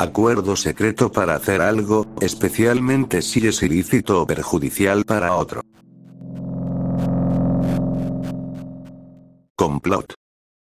Acuerdo secreto para hacer algo, especialmente si es ilícito o perjudicial para otro. Complot.